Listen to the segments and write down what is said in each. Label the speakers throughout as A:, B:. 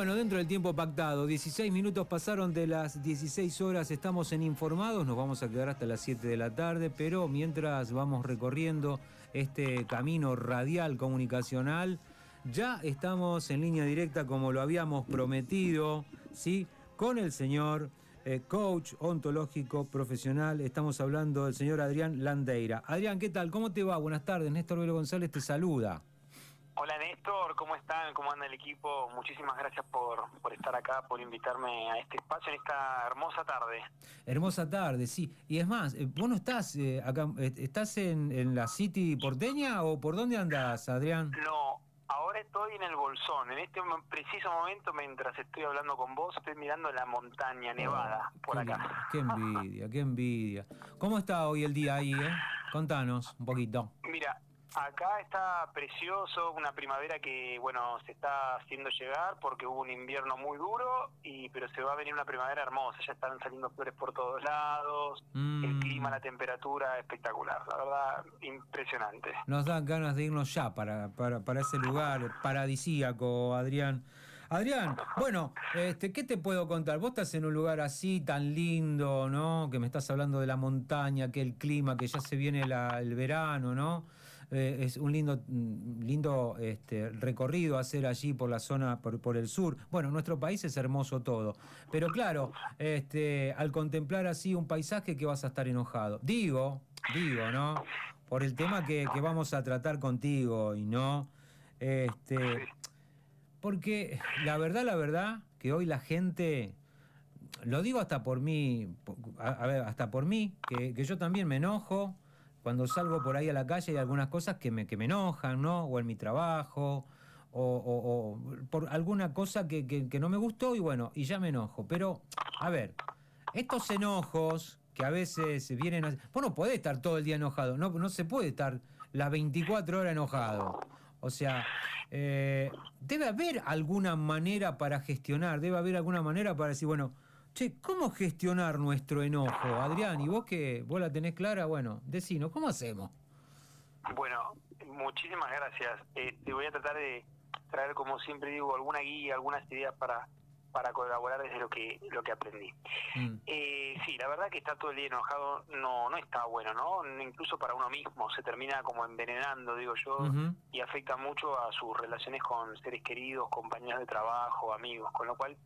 A: bueno, dentro del tiempo pactado, 16 minutos pasaron de las 16 horas, estamos en Informados, nos vamos a quedar hasta las 7 de la tarde, pero mientras vamos recorriendo este camino radial comunicacional, ya estamos en línea directa como lo habíamos prometido, ¿sí? Con el señor eh, coach ontológico profesional, estamos hablando del señor Adrián Landeira. Adrián, ¿qué tal? ¿Cómo te va? Buenas tardes, Néstor Velo González te saluda.
B: Hola Néstor, ¿cómo están? ¿Cómo anda el equipo? Muchísimas gracias por, por estar acá, por invitarme a este espacio en esta hermosa tarde.
A: Hermosa tarde, sí. Y es más, eh, ¿vos no estás eh, acá, eh, estás en, en la City porteña o por dónde andas, Adrián?
B: No, ahora estoy en el Bolsón. En este preciso momento, mientras estoy hablando con vos, estoy mirando la montaña nevada por
A: Oh, qué,
B: acá.
A: Qué envidia, qué envidia. ¿Cómo está hoy el día ahí, eh? Contanos un poquito.
B: Mira, acá está precioso, una primavera que, bueno, se está haciendo llegar porque hubo un invierno muy duro, y pero se va a venir una primavera hermosa, ya están saliendo flores por todos lados,
A: Mm.
B: el clima, la temperatura, espectacular, la verdad, impresionante.
A: Nos dan ganas de irnos ya para, para, para ese lugar paradisíaco, Adrián. Adrián, bueno, este, ¿qué te puedo contar? Vos estás en un lugar así tan lindo, ¿no? Que me estás hablando de la montaña, que el clima, que ya se viene la- el verano, ¿no? Eh, es un lindo, mm, lindo este, recorrido hacer allí por la zona, por, por el sur. Bueno, nuestro país es hermoso todo. Pero claro, este, al contemplar así un paisaje que vas a estar enojado. Digo, digo, ¿no? Por el tema que, que vamos a tratar contigo y no. Este, porque la verdad, la verdad, que hoy la gente, lo digo hasta por mí, a, a ver, hasta por mí, que, que yo también me enojo cuando salgo por ahí a la calle hay algunas cosas que me, que me enojan, ¿no? O en mi trabajo, o, o- o por alguna cosa que, que- no me gustó y bueno, y ya me enojo. Pero, a ver, estos enojos que a veces vienen a... Vos no podés estar todo el día enojado, no, no se puede estar las 24 horas enojado. O sea, eh, debe haber alguna manera para gestionar, debe haber alguna manera para decir, bueno, che, ¿cómo gestionar nuestro enojo? Adrián, y vos que vos la tenés clara, bueno, decinos, ¿cómo hacemos?
B: Bueno, muchísimas gracias. Eh, te voy a tratar de traer, como siempre digo, alguna guía, algunas ideas para, para colaborar desde lo que, lo que aprendí.
A: Mm,
B: Eh, sí, la verdad que estar todo el día enojado no, no está bueno, ¿no? Incluso para uno mismo, se termina como envenenando, digo yo, y afecta mucho a sus relaciones con seres queridos, compañeros de trabajo, amigos, con lo cual,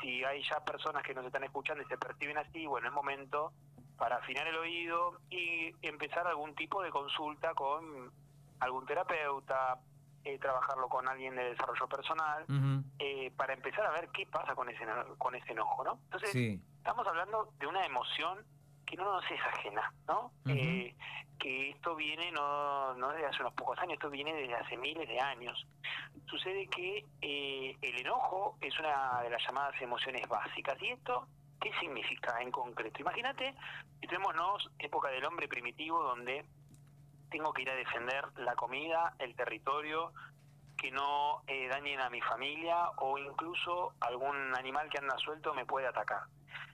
B: si hay ya personas que nos están escuchando y se perciben así, bueno, es momento para afinar el oído y empezar algún tipo de consulta con algún terapeuta, eh, trabajarlo con alguien de desarrollo personal, eh, para empezar a ver qué pasa con ese con ese enojo, ¿no? Entonces,
A: Sí.
B: estamos hablando de una emoción que no nos es ajena, ¿no? Eh, que esto viene no, no desde hace unos pocos años, esto viene desde hace miles de años. Sucede que eh, el enojo es una de las llamadas emociones básicas. ¿Y esto qué significa en concreto? Imagínate, situémonos época del hombre primitivo donde tengo que ir a defender la comida, el territorio, que no eh, dañen a mi familia o incluso algún animal que anda suelto me puede atacar.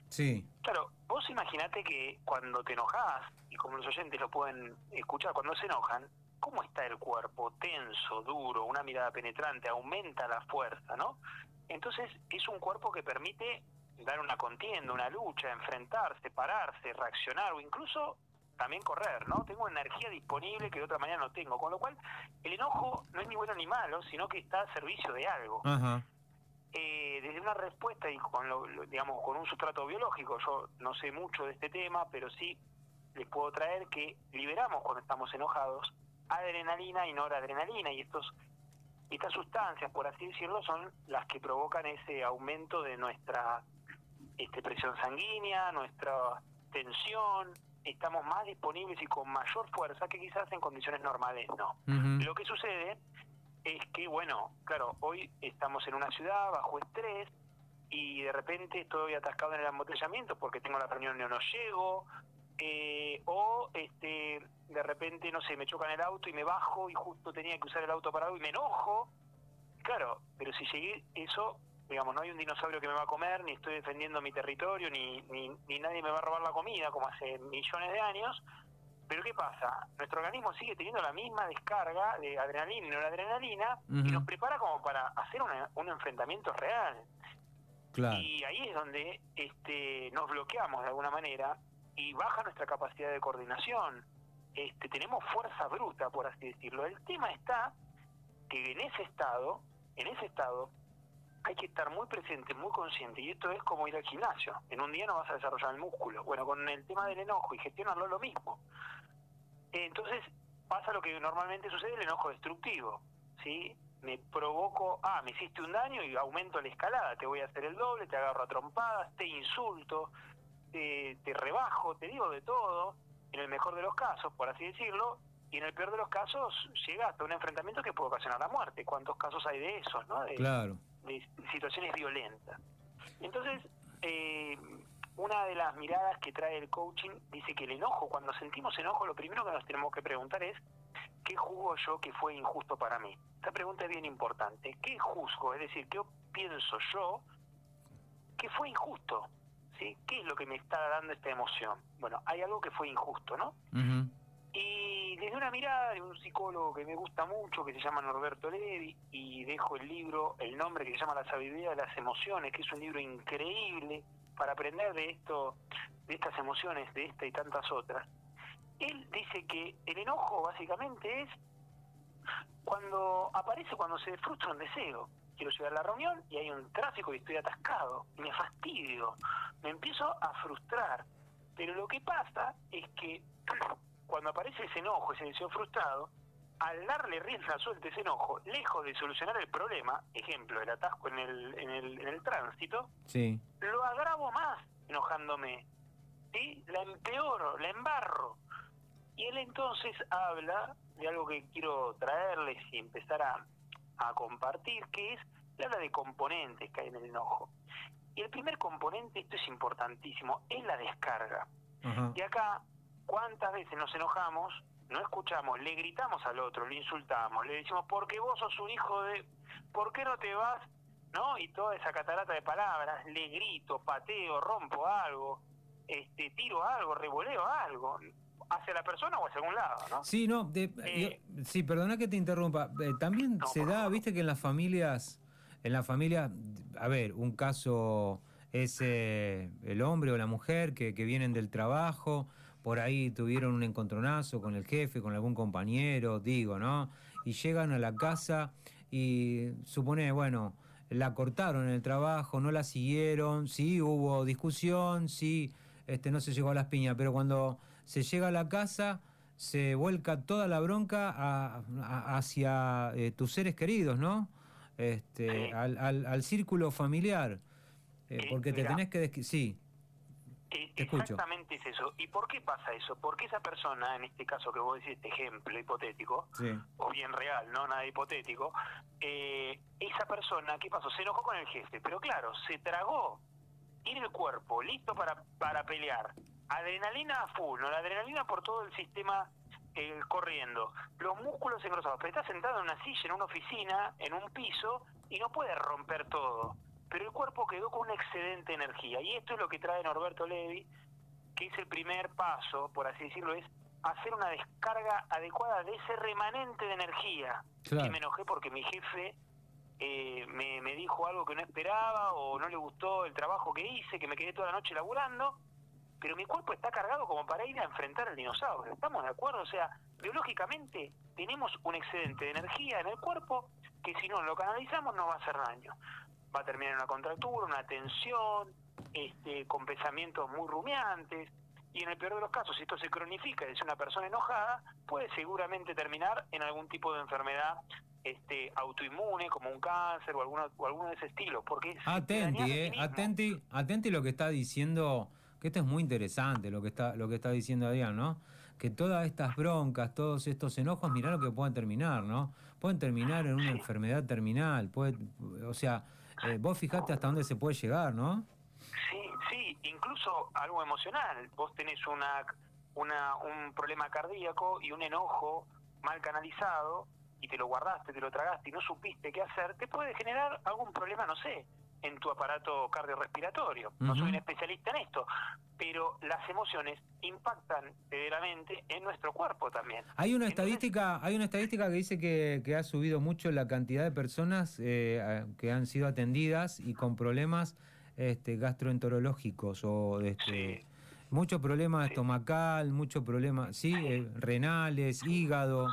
A: Sí.
B: Claro, vos imaginate que cuando te enojas, y como los oyentes lo pueden escuchar, cuando se enojan, ¿cómo está el cuerpo? Tenso, duro, una mirada penetrante, aumenta la fuerza, ¿no? Entonces es un cuerpo que permite dar una contienda, una lucha, enfrentarse, pararse, reaccionar o incluso también correr, ¿no? Tengo energía disponible que de otra manera no tengo, con lo cual el enojo no es ni bueno ni malo, sino que está a servicio de algo
A: Ajá.
B: Eh, desde una respuesta y con lo, lo- digamos con un sustrato biológico. Yo no sé mucho de este tema pero sí les puedo traer que liberamos cuando estamos enojados adrenalina y noradrenalina. Y estos estas sustancias por así decirlo son las que provocan ese aumento de nuestra este, presión sanguínea nuestra tensión. Estamos más disponibles y con mayor fuerza que quizás en condiciones normales no. Lo que sucede es que, bueno, claro, hoy estamos en una ciudad bajo estrés y de repente estoy atascado en el embotellamiento porque tengo la reunión y no llego, eh, o este de repente, no sé, me chocan el auto y me bajo y justo tenía que usar el auto parado y me enojo. Claro, pero si llegué eso, digamos, no hay un dinosaurio que me va a comer, ni estoy defendiendo mi territorio, ni, ni, ni nadie me va a robar la comida como hace millones de años. Pero ¿qué pasa? Nuestro organismo sigue teniendo la misma descarga de adrenalina y noradrenalina y
A: Ujú.
B: nos prepara como para hacer una- un enfrentamiento real.
A: Claro.
B: Y ahí es donde este, nos bloqueamos de alguna manera y baja nuestra capacidad de coordinación. Este, tenemos fuerza bruta, por así decirlo. El tema está que en ese estado, en ese estado, hay que estar muy presente, muy consciente. Y esto es como ir al gimnasio. En un día no vas a desarrollar el músculo. Bueno, con el tema del enojo y gestionarlo es lo mismo. Entonces pasa lo que normalmente sucede, el enojo destructivo. ¿sí? Me provoco, ah, me hiciste un daño y aumento la escalada, te voy a hacer el doble, te agarro a trompadas, te insulto, te, te rebajo, te digo de todo, en el mejor de los casos, por así decirlo, y en el peor de los casos llega hasta un enfrentamiento que puede ocasionar la muerte. ¿Cuántos casos hay de esos, no? De,
A: Claro.
B: de situaciones violentas. Entonces, eh, una de las miradas que trae el coaching dice que el enojo, cuando sentimos enojo, lo primero que nos tenemos que preguntar es, ¿qué juzgo yo que fue injusto para mí? Esta pregunta es bien importante. ¿Qué juzgo? Es decir, ¿qué pienso yo que fue injusto? ¿Sí? ¿Qué es lo que me está dando esta emoción? Bueno, hay algo que fue injusto, ¿no? Y desde una mirada de un psicólogo que me gusta mucho, que se llama Norberto Levi, y dejo el libro, el nombre que se llama La sabiduría de las emociones, que es un libro increíble para aprender de esto, de estas emociones, de esta y tantas otras. Él dice que el enojo básicamente es cuando aparece cuando se frustra un deseo. Quiero llegar a la reunión y hay un tráfico y estoy atascado, me fastidio, me empiezo a frustrar. Pero lo que pasa es que cuando aparece ese enojo, ese deseo frustrado, al darle rienda suelta ese enojo, lejos de solucionar el problema, ejemplo, el atasco en el, en el, en el tránsito,
A: Sí.
B: lo agravo más enojándome. ¿sí? La empeoro, la embarro. Y él entonces habla de algo que quiero traerles y empezar a, a compartir, que es, él habla de componentes que hay en el enojo. Y el primer componente, esto es importantísimo, es la descarga. Y acá, ¿cuántas veces nos enojamos? No escuchamos, le gritamos al otro, le insultamos, le decimos, porque vos sos un hijo de... ¿Por qué no te vas? ¿No? Y toda esa catarata de palabras, le grito, pateo, rompo algo, este, tiro algo, revoleo algo, hacia la persona o hacia algún lado, ¿no?
A: Sí, no, de-
B: Eh,
A: yo- sí, perdona que te interrumpa. Eh, también
B: No,
A: se da, viste que en las familias, en la familia, a ver, un caso es eh, el hombre o la mujer que, que vienen del trabajo, por ahí tuvieron un encontronazo con el jefe, con algún compañero, digo, ¿no? Y llegan a la casa y supone, bueno, la cortaron en el trabajo, no la siguieron, sí hubo discusión, sí, este, no se llegó a las piñas, pero cuando se llega a la casa se vuelca toda la bronca a- a- hacia eh, tus seres queridos, ¿no? Este,
B: Sí.
A: al, al- al círculo familiar, eh,
B: Sí,
A: porque te
B: mirá.
A: tenés que... Sí,
B: Eh,
A: escucho.
B: Exactamente es eso. ¿Y por qué pasa eso? Porque esa persona, en este caso que vos decís, este ejemplo hipotético,
A: sí,
B: o bien real, no nada hipotético, eh, esa persona, ¿qué pasó? Se enojó con el jefe, pero claro, se tragó, tiene el cuerpo listo para, para pelear, adrenalina a full, ¿no? la adrenalina por todo el sistema eh, corriendo, los músculos engrosados, pero está sentado en una silla, en una oficina, en un piso, y no puede romper todo, pero el cuerpo quedó con un excedente de energía, y esto es lo que trae Norberto Levi, que es el primer paso, por así decirlo, es hacer una descarga adecuada de ese remanente de energía.
A: Claro.
B: Que me enojé porque mi jefe eh, me, me dijo algo que no esperaba o no le gustó el trabajo que hice, que me quedé toda la noche laburando, pero mi cuerpo está cargado como para ir a enfrentar al dinosaurio. ¿Estamos de acuerdo? O sea, biológicamente tenemos un excedente de energía en el cuerpo que si no lo canalizamos nos va a hacer daño. Va a terminar en una contractura, una tensión, este, con pensamientos muy rumiantes. Y en el peor de los casos, si esto se cronifica y es una persona enojada, puede seguramente terminar en algún tipo de enfermedad este, autoinmune, como un cáncer o, alguna, o alguno de ese estilo. Porque
A: Atenti,
B: ti
A: eh, atenti, atenti lo que está diciendo que esto es muy interesante lo que está, lo que está diciendo Adrián, ¿no? Que todas estas broncas, todos estos enojos, mirá lo que pueden terminar, ¿no? Pueden terminar en una enfermedad terminal, puede, o sea, eh, vos fijate hasta dónde se puede llegar, ¿no?
B: Sí, sí, incluso algo emocional. Vos tenés una, una, un problema cardíaco y un enojo mal canalizado y te lo guardaste, te lo tragaste y no supiste qué hacer, te puede generar algún problema, no sé, en tu aparato cardiorrespiratorio. No soy un especialista en esto, pero las emociones impactan severamente en nuestro cuerpo también.
A: Hay una
B: Entonces-
A: estadística, hay una estadística que dice que, que ha subido mucho la cantidad de personas eh, que han sido atendidas y con problemas este, gastroenterológicos o este,
B: Sí.
A: mucho problema
B: Sí.
A: estomacal, mucho problema, sí, eh, renales, hígado.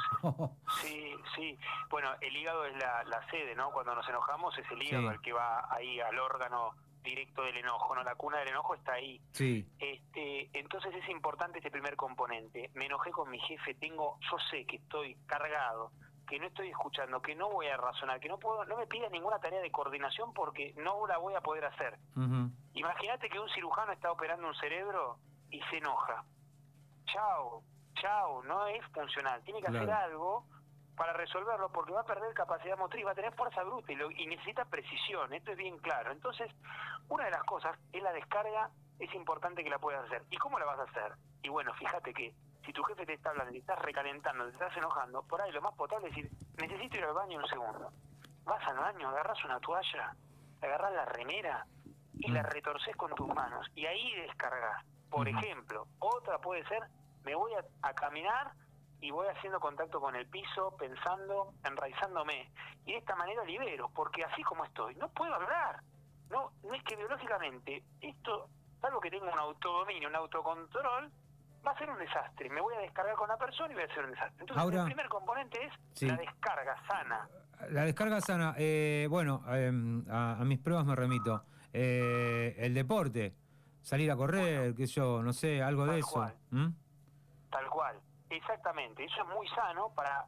B: Sí, sí. Bueno, el hígado es la, la sede, ¿no? Cuando nos enojamos es el hígado
A: Sí.
B: el que va ahí al órgano directo del enojo, ¿no? La cuna del enojo está ahí.
A: sí,
B: Este, entonces es importante este primer componente. Me enojé con mi jefe, tengo, yo sé que estoy cargado, que no estoy escuchando, que no voy a razonar, que no puedo, no me pidas ninguna tarea de coordinación porque no la voy a poder hacer.
A: ujú,
B: Imagínate que un cirujano está operando un cerebro y se enoja. Chao, chao, no es funcional. Tiene que hacer algo para resolverlo porque va a perder capacidad motriz, va a tener fuerza bruta y, lo- y necesita precisión. Esto es bien claro. Entonces, una de las cosas es la descarga, es importante que la puedas hacer. ¿Y cómo la vas a hacer? Y bueno, fíjate que si tu jefe te está hablando, te estás recalentando, te estás enojando, por ahí lo más potable es decir, necesito ir al baño un segundo. Vas al baño, agarras una toalla, agarras la remera y la
A: Mm.
B: retorces con tus manos y ahí descargas. Por ejemplo, otra puede ser, me voy a, a caminar y voy haciendo contacto con el piso, pensando, enraizándome. Y de esta manera libero, porque así como estoy, no puedo hablar. No, no es que biológicamente esto, salvo que tenga un autodominio, un autocontrol, va a ser un desastre. Me voy a descargar con la persona y voy a hacer un desastre. Entonces,
A: Ahora-
B: el primer componente es
A: Sí.
B: la descarga sana.
A: La descarga sana, eh, bueno, em, a, a mis pruebas me remito. Eh, el deporte, salir a correr, qué sé yo, no sé, algo de
B: Tal
A: eso.
B: cual.
A: ¿Mm?
B: Tal cual, exactamente. Eso es muy sano para,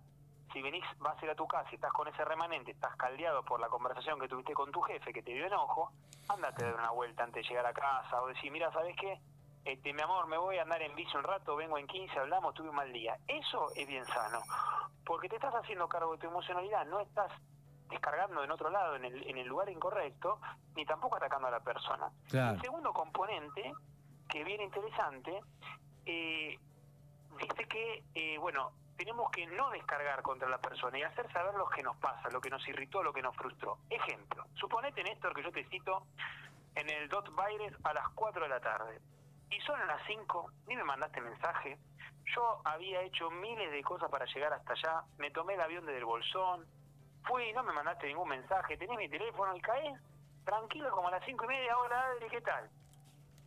B: si venís, vas a ir a tu casa y estás con ese remanente, estás caldeado por la conversación que tuviste con tu jefe, que te dio enojo, ándate a dar una vuelta antes de llegar a casa o decir, mira, ¿sabes qué? Este, mi amor, me voy a andar en bici un rato, vengo en 15, hablamos, tuve un mal día. Eso es bien sano, porque te estás haciendo cargo de tu emocionalidad, no estás descargando en otro lado, en el, en el lugar incorrecto, ni tampoco atacando a la persona.
A: Claro.
B: El segundo componente, que viene interesante, eh, dice que, eh, bueno, tenemos que no descargar contra la persona y hacer saber lo que nos pasa, lo que nos irritó, lo que nos frustró. Ejemplo, suponete, Néstor, que yo te cito en el Dot Baires a las 4 de la tarde. Y son las 5, ni me mandaste mensaje. Yo había hecho miles de cosas para llegar hasta allá. Me tomé el avión desde el Bolsón. Fui, no me mandaste ningún mensaje. Tenés mi teléfono y caes tranquilo como a las 5 y media. Hola, Adri, ¿qué tal?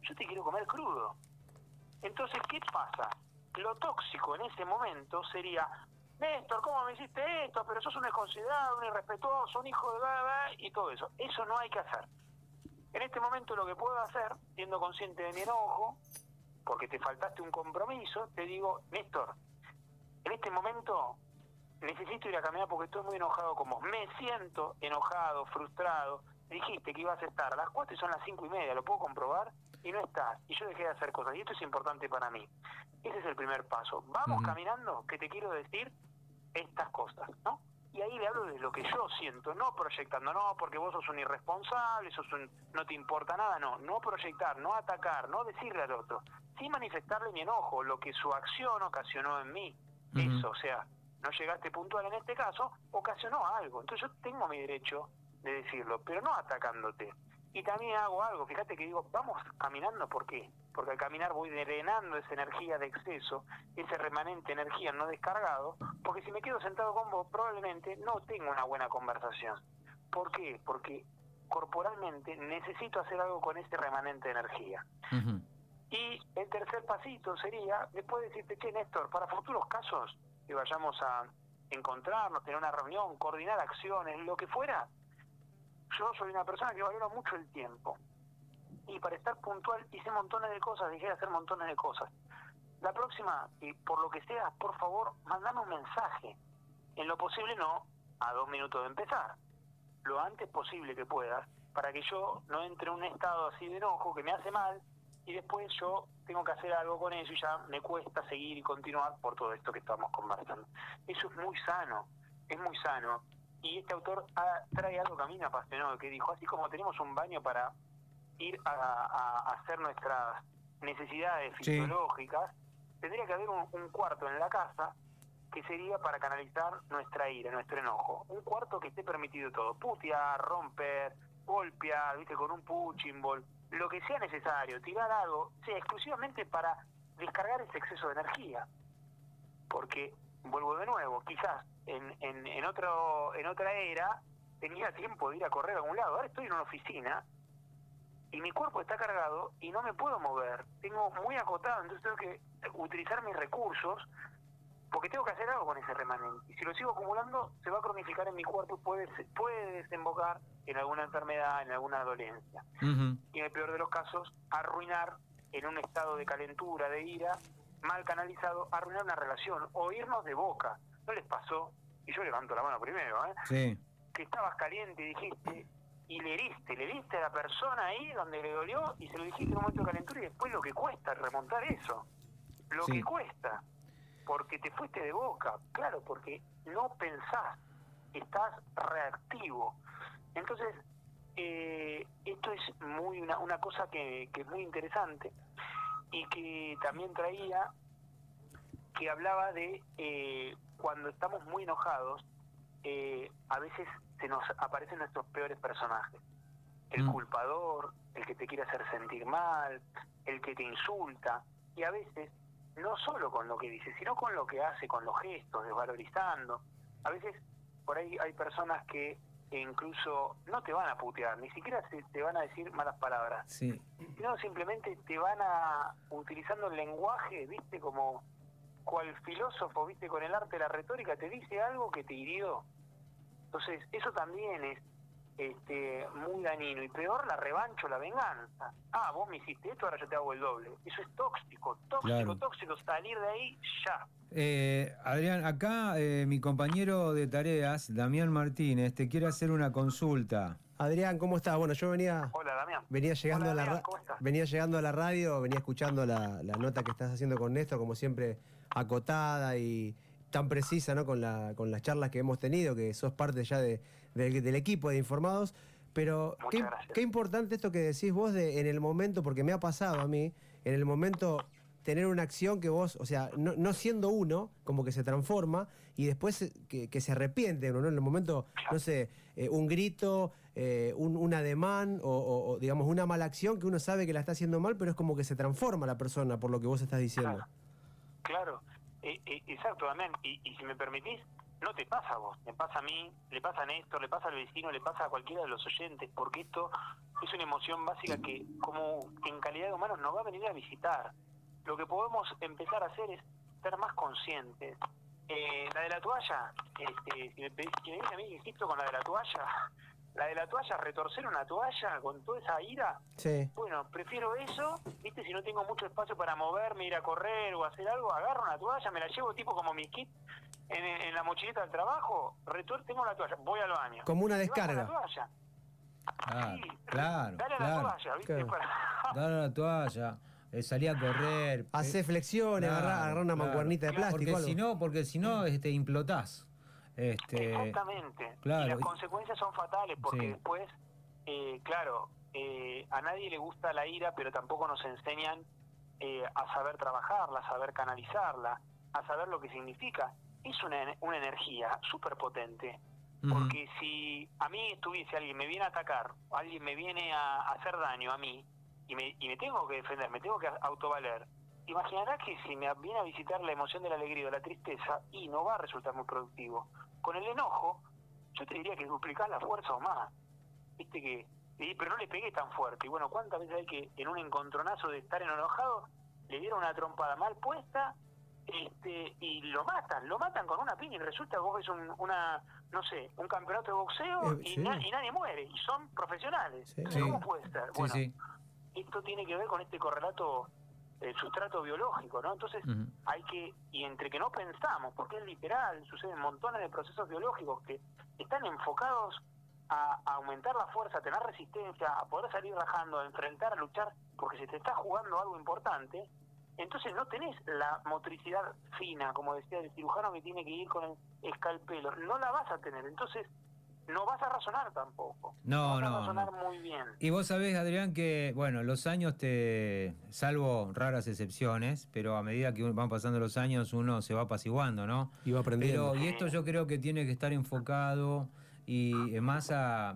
B: Yo te quiero comer crudo. Entonces, ¿qué pasa? Lo tóxico en ese momento sería, Néstor, ¿cómo me hiciste esto? Pero sos un desconsiderado, un irrespetuoso, un hijo de bla, y todo eso. Eso no hay que hacer. En este momento lo que puedo hacer, siendo consciente de mi enojo, porque te faltaste un compromiso, te digo, Néstor, en este momento necesito ir a caminar porque estoy muy enojado con vos. Me siento enojado, frustrado. Dijiste que ibas a estar a las 4 y son las 5 y media, lo puedo comprobar y no estás. Y yo dejé de hacer cosas y esto es importante para mí. Ese es el primer paso. Vamos caminando, que te quiero decir estas cosas, ¿no? Y ahí le hablo de lo que yo siento, no proyectando, no, porque vos sos un irresponsable, sos un, no te importa nada, no, no proyectar, no atacar, no decirle al otro, sí manifestarle mi enojo, lo que su acción ocasionó en mí, eso, o sea, no llegaste puntual en este caso, ocasionó algo, entonces yo tengo mi derecho de decirlo, pero no atacándote. Y también hago algo, fíjate que digo, vamos caminando, ¿por qué? Porque al caminar voy drenando esa energía de exceso, ese remanente energía no descargado, porque si me quedo sentado con vos, probablemente no tengo una buena conversación. ¿Por qué? Porque corporalmente necesito hacer algo con ese remanente de energía. Y el tercer pasito sería, después de decirte que, Néstor, para futuros casos que vayamos a encontrarnos, tener una reunión, coordinar acciones, lo que fuera, yo soy una persona que valora mucho el tiempo. Y para estar puntual hice montones de cosas, dejé de hacer montones de cosas. La próxima, y por lo que sea, por favor, mandame un mensaje. En lo posible no, a dos minutos de empezar. Lo antes posible que puedas, para que yo no entre en un estado así de enojo que me hace mal y después yo tengo que hacer algo con eso y ya me cuesta seguir y continuar por todo esto que estamos conversando. Eso es muy sano, es muy sano. Y este autor ah, trae algo que a mí me apasionó, que dijo, así como tenemos un baño para ir a, a- a hacer nuestras necesidades
A: Sí.
B: fisiológicas, tendría que haber un, un cuarto en la casa que sería para canalizar nuestra ira, nuestro enojo. Un cuarto que esté permitido todo, putear, romper, golpear, viste, con un punching ball, lo que sea necesario, tirar algo, sea exclusivamente para descargar ese exceso de energía. Porque, vuelvo de nuevo, quizás en, en, en, otro, en otra era tenía tiempo de ir a correr a algún lado. Ahora estoy en una oficina y mi cuerpo está cargado y no me puedo mover. Tengo muy acotado, entonces tengo que utilizar mis recursos porque tengo que hacer algo con ese remanente. Y si lo sigo acumulando, se va a cronificar en mi cuerpo y puede, puede desembocar en alguna enfermedad, en alguna dolencia. Y en el peor de los casos, arruinar en un estado de calentura, de ira, mal canalizado, arruinar una relación o irnos de boca. ¿No les pasó? Y yo levanto la mano primero, ¿eh?
A: Sí.
B: que estabas caliente y dijiste, y le heriste, le heriste a la persona ahí donde le dolió y se lo dijiste en un momento de calentura y después lo que cuesta remontar eso, lo
A: Sí.
B: que cuesta, porque te fuiste de boca, claro, porque no pensás, estás reactivo. Entonces, eh, esto es muy una, una cosa que, que es muy interesante y que también traía que hablaba de eh, cuando estamos muy enojados, eh, a veces se nos aparecen nuestros peores personajes. El
A: Mm.
B: culpador, el que te quiere hacer sentir mal, el que te insulta, y a veces no solo con lo que dice, sino con lo que hace, con los gestos, desvalorizando. A veces por ahí hay personas que incluso no te van a putear, ni siquiera se- te van a decir malas palabras,
A: Sí.
B: sino simplemente te van a utilizando el lenguaje, viste, como cual filósofo, viste, con el arte de la retórica, te dice algo que te hirió. Entonces, eso también es este, muy dañino. Y peor, la revancha o la venganza. Ah, vos me hiciste esto, ahora yo te hago el doble. Eso es tóxico, tóxico,
A: Claro.
B: tóxico. Salir de ahí ya.
A: Eh, Adrián, acá eh, mi compañero de tareas, Damián Martínez, te quiere hacer una consulta.
C: Adrián, ¿cómo estás? Bueno, yo venía,
B: Hola, Damián.
C: venía llegando
B: Hola,
C: a la
B: Damián,
C: ra-
B: ¿cómo estás?
C: venía llegando a la radio, venía escuchando la, la nota que estás haciendo con Néstor, como siempre, acotada y tan precisa, ¿no? Con la, con las charlas que hemos tenido, que sos parte ya de- del- del equipo de informados. Pero qué, importante esto que decís vos de en el momento, porque me ha pasado a mí, en el momento tener una acción que vos, o sea, no, no siendo uno, como que se transforma y después que, que se arrepiente uno, ¿no? En el momento, no sé, eh, un grito, eh, un, un ademán o, o- o, digamos una mala acción que uno sabe que la está haciendo mal, pero es como que se transforma la persona por lo que vos estás diciendo.
B: Claro. Claro, Eh, eh, exacto, Damián. Y, y si me permitís, no te pasa a vos, me pasa a mí, le pasa a Néstor, le pasa al vecino, le pasa a cualquiera de los oyentes, porque esto es una emoción básica que como en calidad de humanos nos va a venir a visitar. Lo que podemos empezar a hacer es ser más conscientes. Eh, la de la toalla, este, si me pedís, a mí, insisto, con la de la toalla, la de la toalla, retorcer una toalla con toda esa ira,
C: Sí.
B: bueno, prefiero eso, viste, si no tengo mucho espacio para moverme, ir a correr o hacer algo, agarro una toalla, me la llevo tipo como mi kit en, en la mochileta del trabajo, retor tengo la toalla, voy al baño.
C: Como una
B: Y bajo
C: descarga.
B: La toalla.
A: Ah,
B: Sí,
A: claro,
B: Dale a
A: claro.
B: la toalla, viste,
C: Claro.
B: para...
A: Dar la toalla, eh, salir a correr.
C: Hace
A: eh,
C: flexiones,
A: claro,
C: agarrar, agarrar una
A: claro.
C: mancuernita de
B: Claro,
C: plástico.
A: Porque si no, porque si no, este, implotás. Este,
B: Exactamente.
A: claro.
B: Y las consecuencias son fatales porque
A: Sí.
B: después, eh, claro, eh, a nadie le gusta la ira, pero tampoco nos enseñan eh, a saber trabajarla, a saber canalizarla, a saber lo que significa. Es una, una energía súper potente. Porque si a mí estuviese alguien me viene a atacar, alguien me viene a, a hacer daño a mí, y me, y me tengo que defender, me tengo que autovaler, imaginarás que si me viene a visitar la emoción de la alegría o la tristeza, y no va a resultar muy productivo. Con el enojo, yo te diría que duplicás la fuerza o más. Viste que, pero no le pegué tan fuerte. Y bueno, ¿cuántas veces hay que en un encontronazo de estar enojado, le dieron una trompada mal puesta este y lo matan, lo matan con una piña y resulta que vos ves un, una, no sé, un campeonato de boxeo
C: Eh,
B: y,
C: sí.
B: na- y nadie muere, y son profesionales.
C: Sí.
B: ¿Cómo puede ser?
A: Sí,
B: bueno, esto tiene que ver con este correlato, el sustrato biológico, ¿no? Entonces hay que, y entre que no pensamos, porque es literal, suceden montones de procesos biológicos que están enfocados a, a aumentar la fuerza, a tener resistencia, a poder salir rajando, a enfrentar, a luchar, porque se te está jugando algo importante, entonces no tenés la motricidad fina, como decía el cirujano que tiene que ir con el escalpelo, no la vas a tener, entonces no vas a razonar tampoco.
A: No,
B: vas
A: no,
B: a razonar
A: no.
B: muy bien.
A: Y vos sabés, Adrián, que, bueno, los años te. salvo raras excepciones, pero a medida que van pasando los años uno se va apaciguando, ¿no?
C: Y va aprendiendo.
A: Pero, y esto yo creo que tiene que estar enfocado y más a, a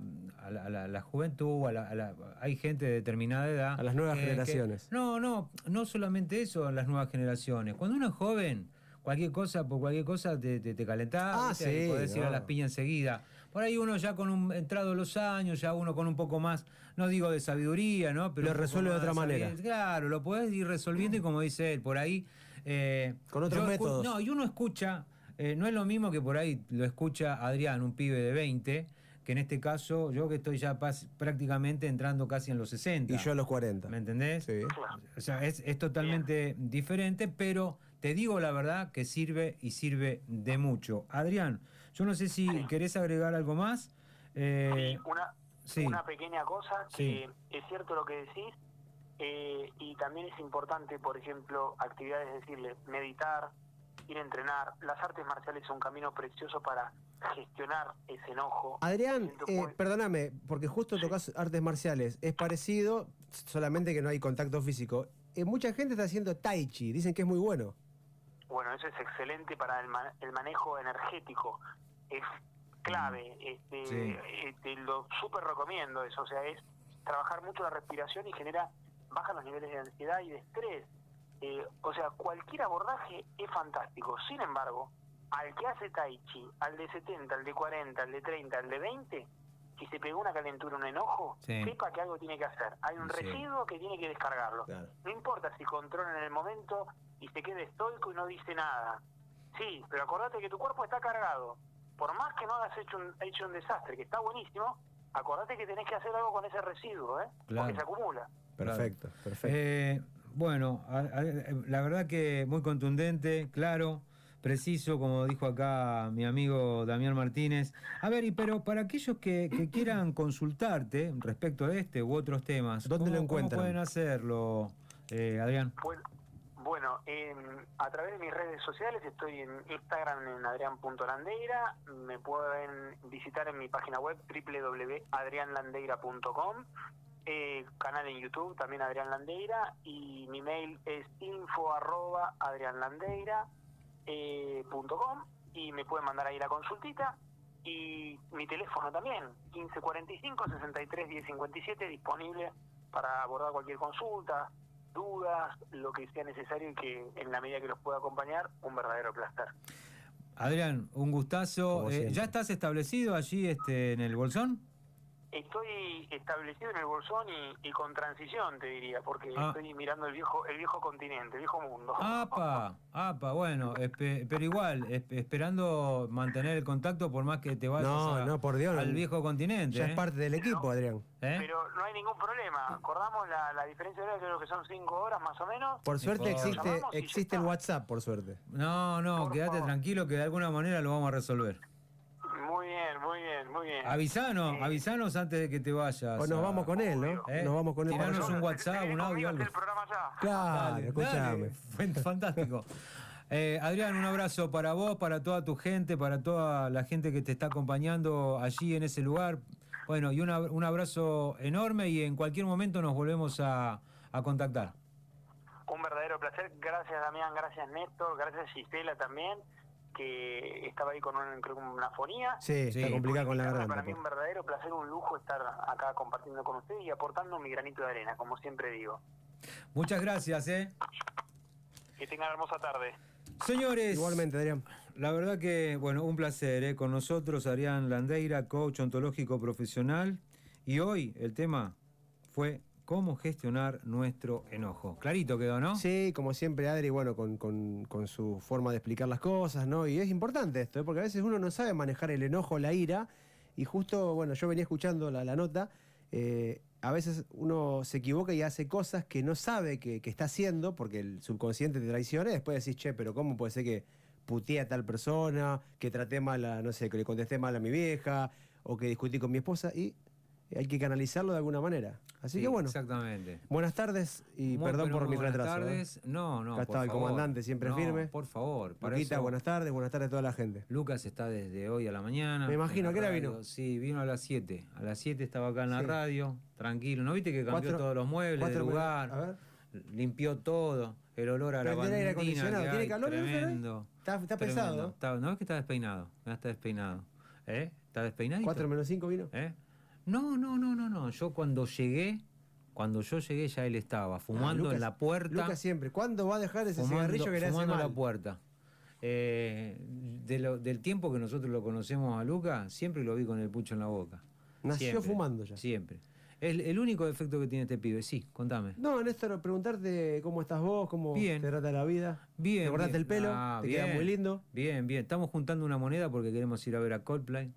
A: la, a la- la juventud, a la- a la- hay gente de determinada edad.
C: A las nuevas
A: que- que-
C: generaciones.
A: no, no, no solamente eso, las nuevas generaciones. Cuando uno es joven, cualquier cosa, por cualquier cosa te, te, te calentás,
C: Ah,
A: podés ir a las piñas enseguida. Por ahí uno ya con un entrado los años, ya uno con un poco más, no digo de sabiduría, ¿no? Pero
C: Lo resuelve de otra manera.
A: sabiduría. Claro, lo podés ir resolviendo y como dice él, por ahí. eh,
C: Con otros métodos.
A: No, y uno escucha, eh, no es lo mismo que por ahí lo escucha Adrián, un pibe de 20, que en este caso, yo que estoy ya prácticamente entrando casi en los 60.
C: Y yo a los 40.
A: ¿Me entendés?
C: Sí.
A: O sea, es, es totalmente diferente, pero te digo la verdad que sirve y sirve de mucho. Adrián, yo no sé si
B: Sí.
A: querés agregar algo más. Eh,
B: Sí, una,
A: sí.
B: una pequeña cosa,
A: Sí.
B: que es cierto lo que decís, eh, y también es importante, por ejemplo, actividades, decirle, meditar, ir a entrenar. Las artes marciales son un camino precioso para gestionar ese enojo.
C: Adrián, eh,
B: muy-
C: perdóname, porque justo tocas artes marciales. Es parecido, solamente que no hay contacto físico. Eh, mucha gente está haciendo tai chi, dicen que es muy bueno.
B: Bueno, eso es excelente para el, ma- el manejo energético. Es clave. Este,
A: Sí.
B: eh, te lo súper recomiendo eso. O sea, es trabajar mucho la respiración y genera, baja los niveles de ansiedad y de estrés. Eh, o sea, cualquier abordaje es fantástico. Sin embargo, al que hace Tai Chi, al de 70, al de 40, al de 30, al de 20, si se pegó una calentura, un enojo,
A: Sí.
B: sepa que algo tiene que hacer. Hay un
A: Sí.
B: residuo que tiene que descargarlo.
C: Claro.
B: No importa si controla en el momento y se quede estoico y no dice nada. Sí, pero acordate que tu cuerpo está cargado. Por más que no hayas hecho un, hecho un desastre, que está buenísimo, acordate que tenés que hacer algo con ese residuo, ¿eh?
A: Claro.
B: Porque se acumula.
C: Perfecto, perfecto.
A: Eh, bueno, a- a- la verdad que muy contundente, claro, preciso, como dijo acá mi amigo Damián Martínez. A ver, y pero para aquellos que, que quieran consultarte respecto de este u otros temas,
C: ¿Dónde lo
A: ¿cómo- cómo
C: encuentran?
A: pueden hacerlo, eh, Adrián?
B: Bueno, bueno em, a través de mis redes sociales estoy en Instagram en adrián.landeira, me pueden visitar en mi página web www.adrianlandeira.com, eh, canal en YouTube también Adrián Landeira y mi mail es info eh, y me pueden mandar ahí la consultita y mi teléfono también 1545 63 1057 disponible para abordar cualquier consulta dudas, lo que sea necesario y que en la medida que los pueda acompañar, un verdadero placer.
A: Adrián, un gustazo. Eh. ¿Ya estás establecido allí este, en el Bolsón?
B: Estoy establecido en el Bolsón y, y con transición, te diría, porque
A: Ah.
B: estoy mirando el viejo el viejo continente, el viejo mundo.
A: Apa, apa, bueno, espe- pero igual, esp- esperando mantener el contacto por más que te vayas
C: No,
A: a-
C: no, por Dios,
A: al viejo continente.
C: ya
A: ¿eh?
C: es parte del equipo, Adrián.
A: ¿Eh?
B: Pero no hay ningún problema. Acordamos la, la diferencia de hora, creo que son cinco horas más o menos.
C: Por suerte existe, existe el. WhatsApp, por suerte.
A: No, no,
B: Por
A: quédate
B: favor.
A: tranquilo que de alguna manera lo vamos a resolver.
B: Muy bien, muy bien, muy bien.
A: Avisanos,
B: Sí.
A: avisanos antes de que te vayas.
C: O nos
A: a-
C: vamos con él, ¿no?
A: ¿Eh?
C: Nos vamos con él. para
A: Tiranos un WhatsApp,
B: ¿Te- te
A: un audio,
B: conmigo a
A: algo.
B: hacer el programa ya?
C: Claro,
A: Dale,
C: escuchame.
A: dale, fue fantástico. Eh, Adrián, un abrazo para vos, para toda tu gente, para toda la gente que te está acompañando allí en ese lugar. Bueno, y una- un abrazo enorme y en cualquier momento nos volvemos a, a contactar.
B: Un verdadero placer. Gracias, Damián. Gracias, Néstor. Gracias, Gisela también, que estaba ahí con un- creo que una fonía.
C: Sí,
A: Sí.
C: está complicado con la
B: Para
C: garganta.
B: mí un verdadero placer, un lujo estar acá compartiendo con ustedes y aportando mi granito de arena, como siempre digo.
A: Muchas gracias, ¿eh?
B: Que tengan hermosa tarde.
A: Señores,
C: Igualmente, Adrián.
A: la verdad que, bueno, un placer, ¿eh? Con nosotros, Adrián Landeira, coach ontológico profesional. Y hoy el tema fue cómo gestionar nuestro enojo. Clarito quedó, ¿no?
C: Sí, como siempre, Adri, bueno, con, con- con su forma de explicar las cosas, ¿no? Y es importante esto, ¿eh? porque a veces uno no sabe manejar el enojo, la ira, y justo, bueno, yo venía escuchando la, la nota, eh, a veces uno se equivoca y hace cosas que no sabe que, está haciendo, porque el subconsciente te traiciona, y después decís, che, pero ¿cómo puede ser que puteé a tal persona, que traté mal a, no sé, que le contesté mal a mi vieja, o que discutí con mi esposa y hay que canalizarlo de alguna manera. Así
A: Sí,
C: que bueno,
A: Exactamente.
C: buenas tardes y
A: Muy,
C: perdón por mi
A: buenas
C: retraso. ¿eh?
A: tardes. No, no.
C: Acá estaba el comandante, siempre
A: No,
C: firme.
A: Por favor. Para
C: Luquita,
A: eso-
C: buenas tardes, buenas tardes a toda la gente.
A: Lucas está desde hoy a la mañana.
C: Me imagino,
A: la
C: ¿a qué hora
A: radio.
C: vino?
A: Sí, vino a las 7. A las 7 estaba acá en la
C: Sí.
A: radio, tranquilo. ¿No viste que cambió
C: Cuatro-
A: todos los muebles del lugar?
C: A ver,
A: Limpió todo. El olor a
C: Prende el aire acondicionado.
A: que
C: ¿Tiene calor?
A: Tremendo.
C: está, está pesado.
A: Está- ¿No es que está despeinado? Está despeinado. ¿Eh? ¿Está despeinado?
C: 4 menos 5 vino.
A: ¿Eh? No, no, no, no, no. Yo cuando llegué, cuando yo llegué ya él estaba fumando
C: Ah, Lucas-
A: en la puerta.
C: Lucas siempre. ¿Cuándo va a dejar ese
A: fumando,
C: cigarrillo que le hace
A: fumando en
C: mal?
A: la puerta. Eh, de lo- del tiempo que nosotros lo conocemos a Luca, siempre lo vi con el pucho en la boca.
C: Nació
A: Siempre,
C: fumando ya.
A: Siempre. El, el único defecto que tiene este pibe, sí, contame.
C: No, Néstor, preguntarte cómo estás vos, cómo
A: Bien.
C: te trata la vida.
A: Bien.
C: ¿Te cortaste el pelo?
A: Ah,
C: ¿Te queda
A: bien.
C: muy lindo?
A: Bien, bien. Estamos juntando una moneda porque queremos ir a ver a Coldplay.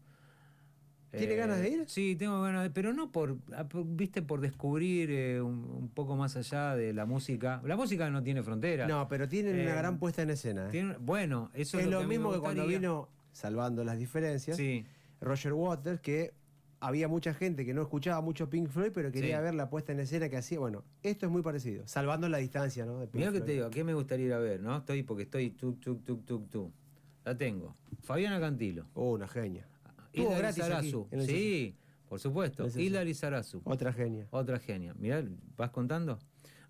C: ¿Tiene ganas de ir?
A: Sí, tengo ganas de pero no por, ah, por- viste, por descubrir eh, un, un poco más allá de la música. La música no tiene frontera.
C: No, pero tienen
A: Eh,
C: una gran puesta en escena. ¿eh?
A: Tiene- bueno, eso es,
C: es lo
A: que
C: mismo que cuando vino, salvando las diferencias,
A: Sí,
C: Roger Waters, que había mucha gente que no escuchaba mucho Pink Floyd, pero quería
A: Sí.
C: ver la puesta en escena que hacía. Bueno, esto es muy parecido, salvando la distancia, ¿no?
A: Mira que te digo, ¿a qué me gustaría ir a ver? ¿No? Estoy porque estoy tuk, tuk, tuk, tuk, tuk. La tengo. Fabiana Cantilo.
C: Oh, una genia. Gratis aquí,
A: Lizarazu. Sí, por supuesto.
C: El
A: Hilda Lizarazu.
C: Otra genia.
A: Otra genia. Mirá, ¿vas contando?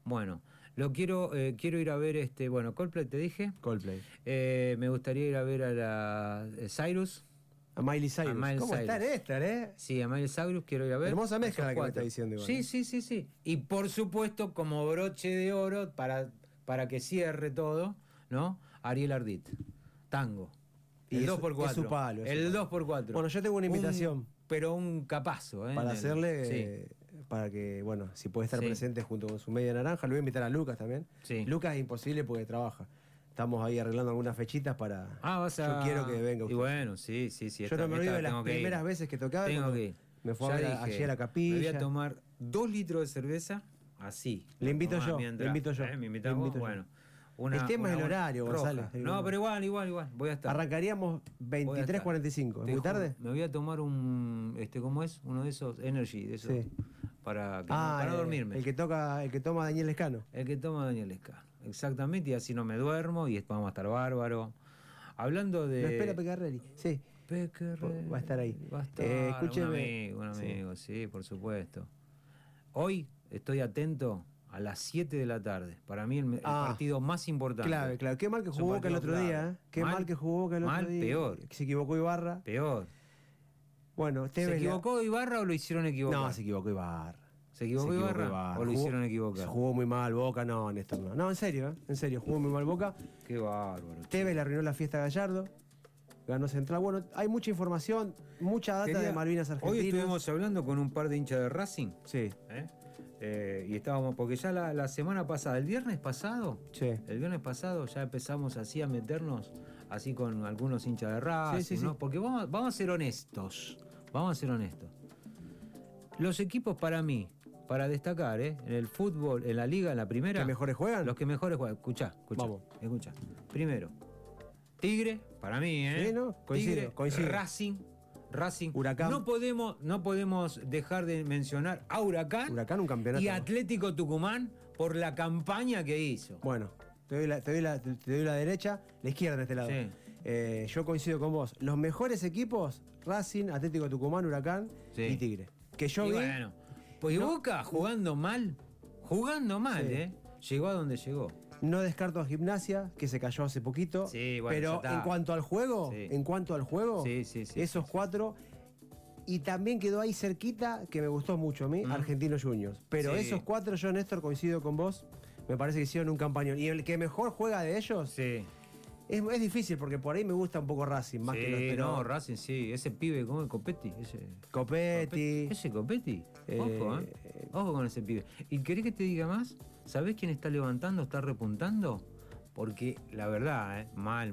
A: Bueno, lo quiero, eh, quiero ir a ver este, bueno, Coldplay te dije.
C: Coldplay.
A: Eh, me gustaría ir a ver a la eh, Cyrus.
C: A Miley Cyrus.
A: Miley
C: ¿Cómo
A: Cyrus.
C: Néstor, eh?
A: Sí, a Miley Cyrus quiero ir a ver.
C: Hermosa mezcla la que me está diciendo igual,
A: Sí, sí, sí, sí. Y por supuesto, como broche de oro, para, para que cierre todo, ¿no? Ariel Ardit. Tango.
C: Y
A: El
C: es-
A: 2x4.
C: es su palo, es
A: el
C: palo.
A: 2x4.
C: Bueno, yo tengo una
A: Un-
C: invitación
A: pero un capazo, ¿eh?
C: para hacerle,
A: Sí.
C: para que, bueno, si puede estar
A: Sí.
C: presente junto con su media naranja, lo voy a invitar a Lucas también.
A: Sí.
C: Lucas es imposible porque trabaja. Estamos ahí arreglando algunas fechitas para...
A: Ah, vas a.
C: Yo quiero que venga
A: Y
C: usted.
A: bueno, sí, sí, sí.
C: Yo
A: esta-
C: no me olvido de las
A: ir.
C: primeras veces que tocaba.
A: Tengo que ir.
C: Me fue a
A: Ya
C: ver a-
A: dije,
C: allí a la
A: Me
C: capilla.
A: voy a tomar dos litros de cerveza así.
C: Le invito yo, le invito yo,
A: ¿eh? ¿Me
C: le
A: vos?
C: invito yo.
A: Bueno. Una-
C: El tema es el horario. González.
A: No, pero igual, igual, igual. Voy a estar.
C: Arrancaríamos
A: Voy a estar.
C: 23.45. ¿Es muy tarde?
A: Me voy a tomar un. Este, ¿Cómo es? Uno de esos Energy. De esos,
C: Sí.
A: Para, que-
C: Ah,
A: para no
C: eh,
A: dormirme.
C: El que toca, el que toma Daniel Escano.
A: El que toma Daniel Escano. Exactamente, y así no me duermo y vamos a estar bárbaro. Hablando de.
C: Lo espera Pecarrelli. Sí.
A: Pequerre-
C: Va a estar ahí.
A: Va a estar.
C: Eh,
A: un
C: escúcheme.
A: amigo, un
C: Sí.
A: amigo, sí. por supuesto. Hoy estoy atento a las 7 de la tarde. Para mí el, el
C: Ah.
A: partido más importante.
C: Claro, claro. Qué mal que jugó Boca el otro día.
A: clave.
C: ¿eh? Qué
A: Mal,
C: mal, que jugó Boca el otro
A: mal,
C: día.
A: peor.
C: Se equivocó Ibarra.
A: Peor.
C: Bueno,
A: ¿Se equivocó Ibarra o lo hicieron equivocar?
C: No, se equivocó Ibarra.
A: ¿Se equivocó
C: Se
A: Ibarra o lo
C: Jugó-
A: hicieron equivocar?
C: Jugó muy mal Boca, no, Néstor, no. No, en serio, ¿eh? en serio, jugó muy mal Boca.
A: Qué bárbaro.
C: Tevez le arruinó la fiesta a Gallardo. Ganó Central. Bueno, hay mucha información, mucha data
A: Quería-
C: de Malvinas Argentinas.
A: Hoy estuvimos hablando con un par de hinchas de Racing.
C: Sí,
A: ¿eh? Eh, y estábamos, porque ya la, la semana pasada, el viernes pasado,
C: sí.
A: el viernes pasado ya empezamos así a meternos así con algunos hinchas de
C: Sí, sí,
A: ¿no? Porque vamos, vamos a ser honestos, vamos a ser honestos. Los equipos para mí, para destacar, ¿eh? en el fútbol, en la liga, en la primera,
C: ¿Que mejores juegan?
A: los que mejores juegan. Escuchá, escuchá,
C: Vamos.
A: escuchá. Primero, Tigre, para mí, ¿eh?
C: Sí, ¿no? Coincido,
A: Tigre,
C: coincido.
A: Racing, Racing.
C: Huracán.
A: No podemos, no podemos dejar de mencionar a Huracán,
C: Huracán un campeonato.
A: y Atlético Tucumán por la campaña que hizo.
C: Bueno, te doy, la, te, doy la, te doy la derecha, la izquierda en este lado.
A: Sí.
C: Eh, yo coincido con vos. Los mejores equipos, Racing, Atlético Tucumán, Huracán
A: Sí.
C: y Tigre. Que yo
A: y
C: vi.
A: bueno, pues y
C: No.
A: Boca jugando mal, jugando mal,
C: Sí.
A: ¿eh? Llegó a donde llegó.
C: No descarto a Gimnasia, que se cayó hace poquito.
A: Sí, bueno, ya
C: pero
A: está.
C: en cuanto al juego,
A: Sí.
C: en cuanto al juego,
A: Sí, sí, sí,
C: esos cuatro. Y también quedó ahí cerquita, que me gustó mucho a mí,
A: Mm.
C: Argentinos Juniors. Pero
A: Sí.
C: esos cuatro, yo, Néstor, coincido con vos. Me parece que hicieron un campañón. Y el que mejor juega de ellos
A: Sí.
C: Es, es difícil, porque por ahí me gusta un poco Racing, más
A: sí,
C: que los pero
A: no, Racing sí. Ese pibe, ¿cómo es Copetti? Ese,
C: Copetti.
A: Ese Copetti.
C: Eh,
A: Ojo, ¿eh? Ojo con ese pibe. ¿Y querés que te diga más? ¿Sabés quién está levantando, está repuntando? Porque la verdad, ¿eh? mal,